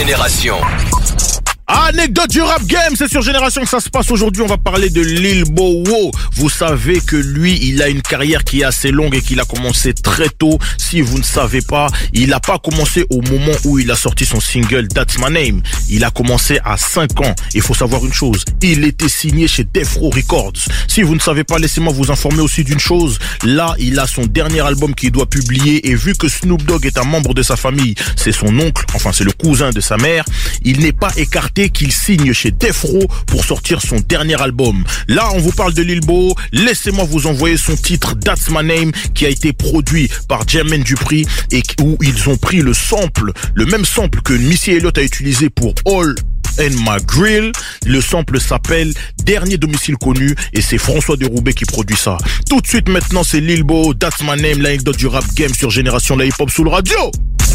Génération. Anecdote du rap game, c'est sur Génération que ça se passe aujourd'hui. On va parler de Lil Bowo. Vous savez que lui, il a une carrière qui est assez longue et qu'il a commencé très tôt. Si vous ne savez pas, il n'a pas commencé au moment où il a sorti son single That's My Name. Il a commencé à 5 ans. Il faut savoir une chose, il était signé chez Death Row Records. Si vous ne savez pas, laissez-moi vous informer aussi d'une chose. Là, il a son dernier album qu'il doit publier et vu que Snoop Dogg est un membre de sa famille, c'est son oncle, enfin c'est le cousin de sa mère, il n'est pas écarté qu'il signe chez Defro pour sortir son dernier album. Là, on vous parle de Lil Bo. Laissez-moi vous envoyer son titre That's My Name qui a été produit par Jermaine Dupri et où ils ont pris le sample, le même sample que Missy Elliott a utilisé pour All and My Grill. Le sample s'appelle Dernier domicile connu et c'est François Deroubet qui produit ça. Tout de suite maintenant, c'est Lil Bo, That's My Name, l'anecdote du rap game sur Génération La Hip Hop sous le radio.